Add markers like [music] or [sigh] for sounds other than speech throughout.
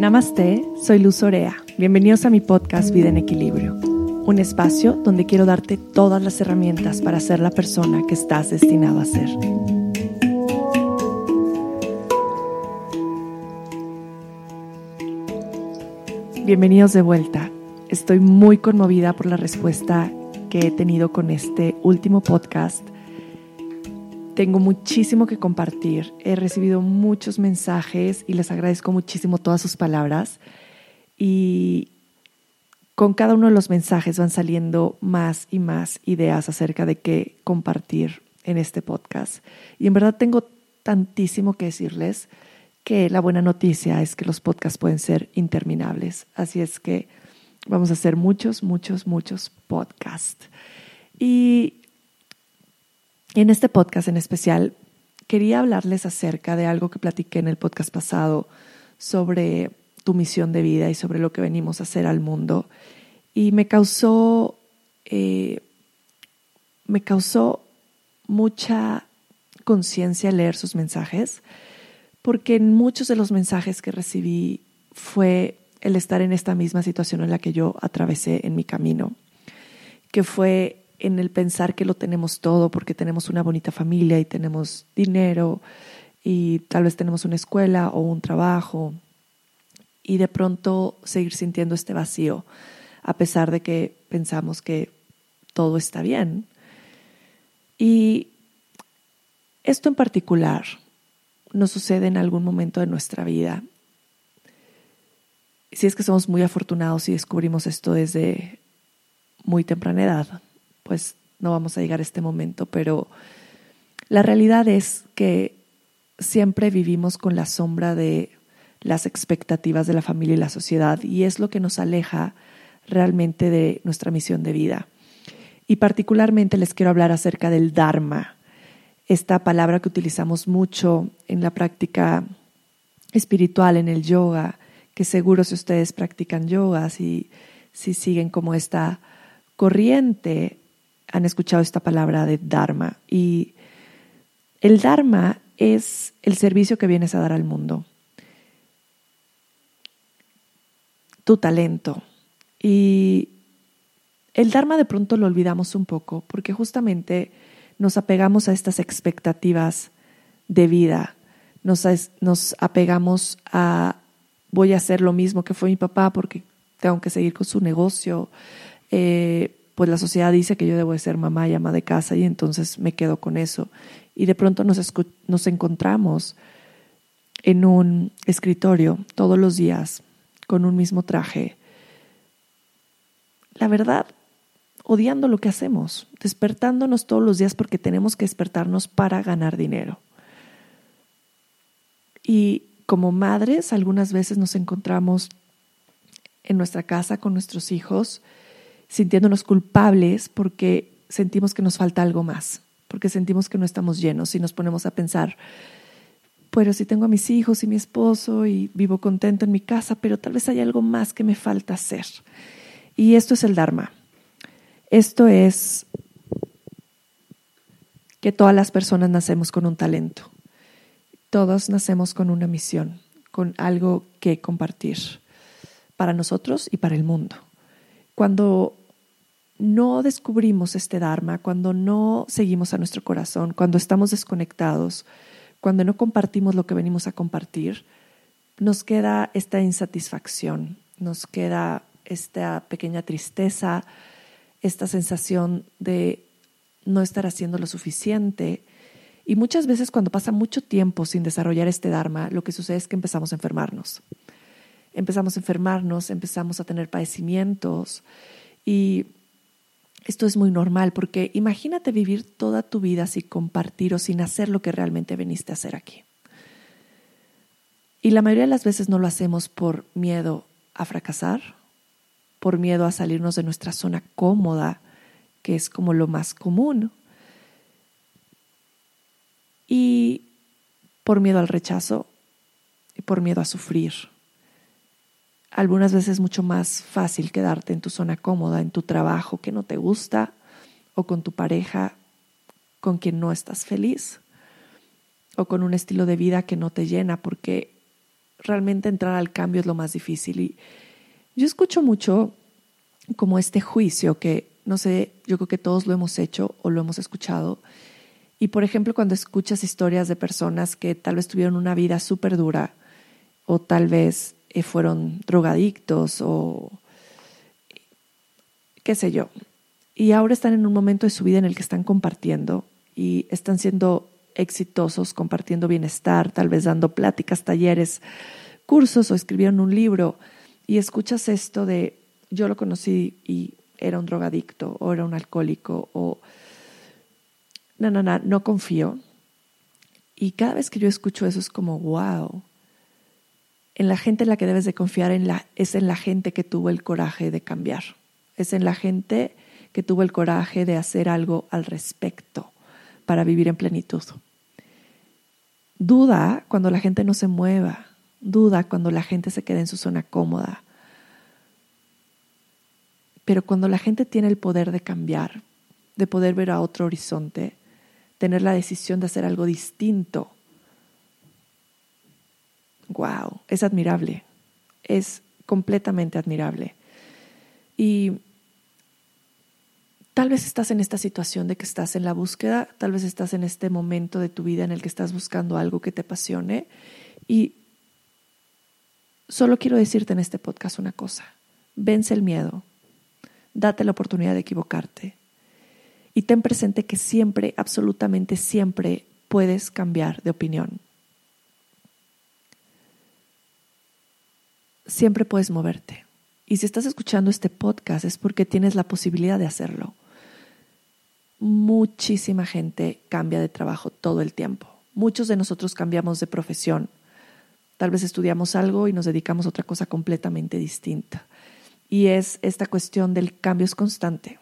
Namaste, soy Luz Orea. Bienvenidos a mi podcast Vida en Equilibrio, un espacio donde quiero darte todas las herramientas para ser la persona que estás destinado a ser. Bienvenidos de vuelta. Estoy muy conmovida por la respuesta que he tenido con este último podcast tengo muchísimo que compartir. He recibido muchos mensajes y les agradezco muchísimo todas sus palabras. Y con cada uno de los mensajes van saliendo más y más ideas acerca de qué compartir en este podcast. Y en verdad tengo tantísimo que decirles que la buena noticia es que los podcasts pueden ser interminables. Así es que vamos a hacer muchos, muchos, muchos podcasts. Y en este podcast en especial quería hablarles acerca de algo que platiqué en el podcast pasado sobre tu misión de vida y sobre lo que venimos a hacer al mundo. Y me causó, eh, me causó mucha conciencia leer sus mensajes, porque en muchos de los mensajes que recibí fue el estar en esta misma situación en la que yo atravesé en mi camino, que fue en el pensar que lo tenemos todo porque tenemos una bonita familia y tenemos dinero y tal vez tenemos una escuela o un trabajo y de pronto seguir sintiendo este vacío a pesar de que pensamos que todo está bien. Y esto en particular nos sucede en algún momento de nuestra vida. Si es que somos muy afortunados y descubrimos esto desde muy temprana edad pues no vamos a llegar a este momento, pero la realidad es que siempre vivimos con la sombra de las expectativas de la familia y la sociedad y es lo que nos aleja realmente de nuestra misión de vida. Y particularmente les quiero hablar acerca del Dharma, esta palabra que utilizamos mucho en la práctica espiritual, en el yoga, que seguro si ustedes practican yoga, si, si siguen como esta corriente, han escuchado esta palabra de Dharma. Y el Dharma es el servicio que vienes a dar al mundo. Tu talento. Y el Dharma de pronto lo olvidamos un poco porque justamente nos apegamos a estas expectativas de vida. Nos, nos apegamos a voy a hacer lo mismo que fue mi papá porque tengo que seguir con su negocio. Eh, pues la sociedad dice que yo debo de ser mamá y ama de casa y entonces me quedo con eso. Y de pronto nos, nos encontramos en un escritorio todos los días con un mismo traje. La verdad, odiando lo que hacemos, despertándonos todos los días porque tenemos que despertarnos para ganar dinero. Y como madres, algunas veces nos encontramos en nuestra casa con nuestros hijos sintiéndonos culpables porque sentimos que nos falta algo más, porque sentimos que no estamos llenos y nos ponemos a pensar, pero si tengo a mis hijos y mi esposo y vivo contento en mi casa, pero tal vez hay algo más que me falta hacer. Y esto es el Dharma. Esto es que todas las personas nacemos con un talento. Todos nacemos con una misión, con algo que compartir para nosotros y para el mundo. Cuando no descubrimos este Dharma, cuando no seguimos a nuestro corazón, cuando estamos desconectados, cuando no compartimos lo que venimos a compartir, nos queda esta insatisfacción, nos queda esta pequeña tristeza, esta sensación de no estar haciendo lo suficiente. Y muchas veces cuando pasa mucho tiempo sin desarrollar este Dharma, lo que sucede es que empezamos a enfermarnos. Empezamos a enfermarnos, empezamos a tener padecimientos y esto es muy normal porque imagínate vivir toda tu vida sin compartir o sin hacer lo que realmente veniste a hacer aquí. Y la mayoría de las veces no lo hacemos por miedo a fracasar, por miedo a salirnos de nuestra zona cómoda, que es como lo más común, y por miedo al rechazo y por miedo a sufrir algunas veces es mucho más fácil quedarte en tu zona cómoda, en tu trabajo que no te gusta o con tu pareja con quien no estás feliz o con un estilo de vida que no te llena porque realmente entrar al cambio es lo más difícil. Y yo escucho mucho como este juicio que, no sé, yo creo que todos lo hemos hecho o lo hemos escuchado. Y por ejemplo, cuando escuchas historias de personas que tal vez tuvieron una vida súper dura o tal vez fueron drogadictos o qué sé yo, y ahora están en un momento de su vida en el que están compartiendo y están siendo exitosos, compartiendo bienestar, tal vez dando pláticas, talleres, cursos o escribieron un libro. Y escuchas esto de yo lo conocí y era un drogadicto o era un alcohólico o no, no, no, no confío. Y cada vez que yo escucho eso es como, wow, en la gente en la que debes de confiar es en la gente que tuvo el coraje de cambiar, es en la gente que tuvo el coraje de hacer algo al respecto para vivir en plenitud. Duda cuando la gente no se mueva, duda cuando la gente se queda en su zona cómoda. Pero cuando la gente tiene el poder de cambiar, de poder ver a otro horizonte, tener la decisión de hacer algo distinto, wow, es admirable, es completamente admirable. Y Tal vez estás en esta situación de que estás en la búsqueda, tal vez estás en este momento de tu vida en el que estás buscando algo que te apasione. Y solo quiero decirte en este podcast una cosa, vence el miedo, date la oportunidad de equivocarte. Y ten presente que siempre, absolutamente siempre puedes cambiar de opinión. Siempre puedes moverte. Y si estás escuchando este podcast es porque tienes la posibilidad de hacerlo muchísima gente cambia de trabajo todo el tiempo. Muchos de nosotros cambiamos de profesión. Tal vez estudiamos algo y nos dedicamos a otra cosa completamente distinta. Y es esta cuestión del cambio es constante.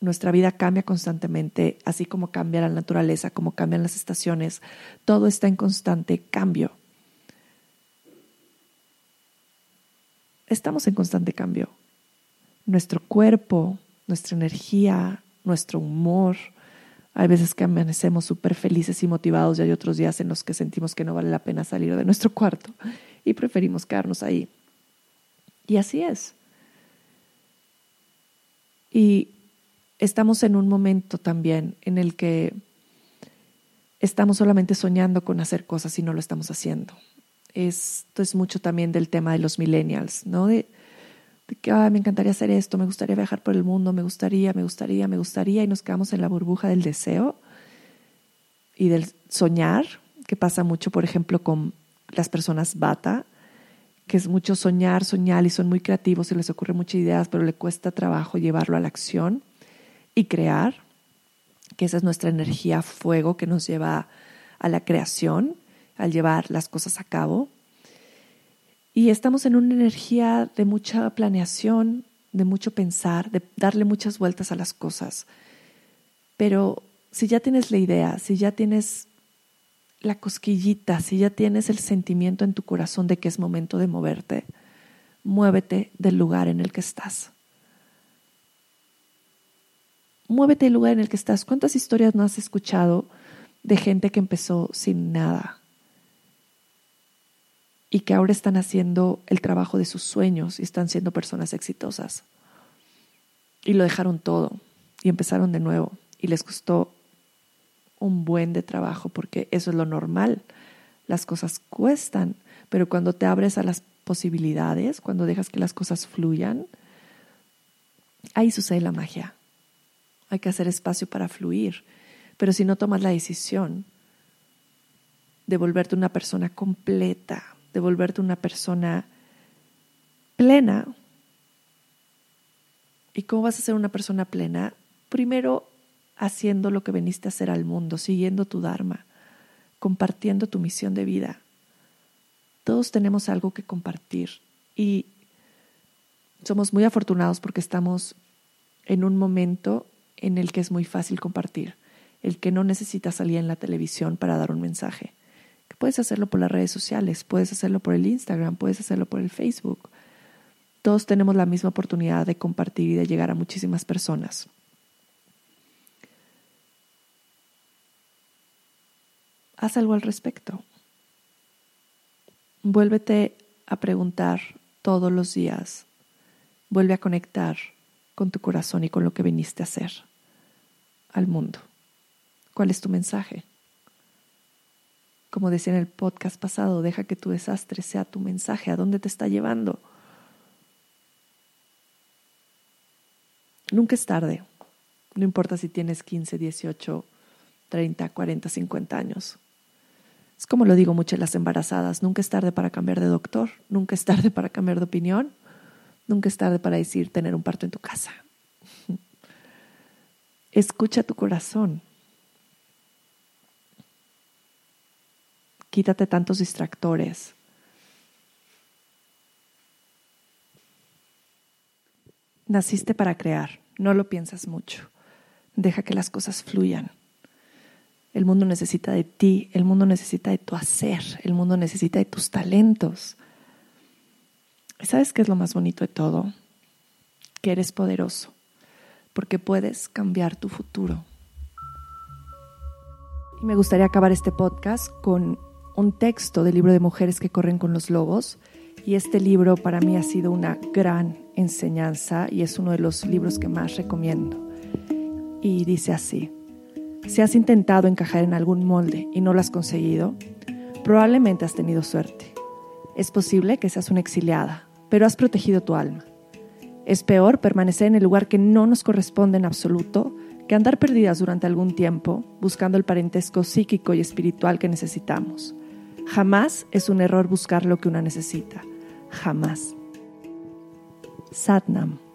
Nuestra vida cambia constantemente, así como cambia la naturaleza, como cambian las estaciones. Todo está en constante cambio. Estamos en constante cambio. Nuestro cuerpo, nuestra energía, nuestro humor. Hay veces que amanecemos súper felices y motivados y hay otros días en los que sentimos que no vale la pena salir de nuestro cuarto y preferimos quedarnos ahí. Y así es. Y estamos en un momento también en el que estamos solamente soñando con hacer cosas y no lo estamos haciendo. Esto es mucho también del tema de los millennials, ¿no? De que me encantaría hacer esto, me gustaría viajar por el mundo, me gustaría, me gustaría, me gustaría, y nos quedamos en la burbuja del deseo y del soñar, que pasa mucho, por ejemplo, con las personas bata, que es mucho soñar, soñar y son muy creativos y les ocurren muchas ideas, pero le cuesta trabajo llevarlo a la acción y crear, que esa es nuestra energía fuego que nos lleva a la creación, al llevar las cosas a cabo. Y estamos en una energía de mucha planeación, de mucho pensar, de darle muchas vueltas a las cosas. Pero si ya tienes la idea, si ya tienes la cosquillita, si ya tienes el sentimiento en tu corazón de que es momento de moverte, muévete del lugar en el que estás. Muévete del lugar en el que estás. ¿Cuántas historias no has escuchado de gente que empezó sin nada? Y que ahora están haciendo el trabajo de sus sueños y están siendo personas exitosas. Y lo dejaron todo y empezaron de nuevo y les costó un buen de trabajo porque eso es lo normal. Las cosas cuestan, pero cuando te abres a las posibilidades, cuando dejas que las cosas fluyan, ahí sucede la magia. Hay que hacer espacio para fluir, pero si no tomas la decisión de volverte una persona completa, de volverte una persona plena. ¿Y cómo vas a ser una persona plena? Primero haciendo lo que veniste a hacer al mundo, siguiendo tu Dharma, compartiendo tu misión de vida. Todos tenemos algo que compartir y somos muy afortunados porque estamos en un momento en el que es muy fácil compartir, el que no necesita salir en la televisión para dar un mensaje puedes hacerlo por las redes sociales, puedes hacerlo por el Instagram, puedes hacerlo por el Facebook. Todos tenemos la misma oportunidad de compartir y de llegar a muchísimas personas. Haz algo al respecto. Vuélvete a preguntar todos los días. Vuelve a conectar con tu corazón y con lo que viniste a hacer al mundo. ¿Cuál es tu mensaje? Como decía en el podcast pasado, deja que tu desastre sea tu mensaje. ¿A dónde te está llevando? Nunca es tarde. No importa si tienes 15, 18, 30, 40, 50 años. Es como lo digo mucho en las embarazadas, nunca es tarde para cambiar de doctor, nunca es tarde para cambiar de opinión, nunca es tarde para decir tener un parto en tu casa. [laughs] Escucha tu corazón. Quítate tantos distractores. Naciste para crear, no lo piensas mucho. Deja que las cosas fluyan. El mundo necesita de ti, el mundo necesita de tu hacer, el mundo necesita de tus talentos. ¿Sabes qué es lo más bonito de todo? Que eres poderoso, porque puedes cambiar tu futuro. Y me gustaría acabar este podcast con un texto del libro de Mujeres que corren con los lobos. Y este libro para mí ha sido una gran enseñanza y es uno de los libros que más recomiendo. Y dice así. Si has intentado encajar en algún molde y no lo has conseguido, probablemente has tenido suerte. Es posible que seas una exiliada, pero has protegido tu alma. Es peor permanecer en el lugar que no nos corresponde en absoluto que andar perdidas durante algún tiempo buscando el parentesco psíquico y espiritual que necesitamos. Jamás es un error buscar lo que una necesita. Jamás. Satnam.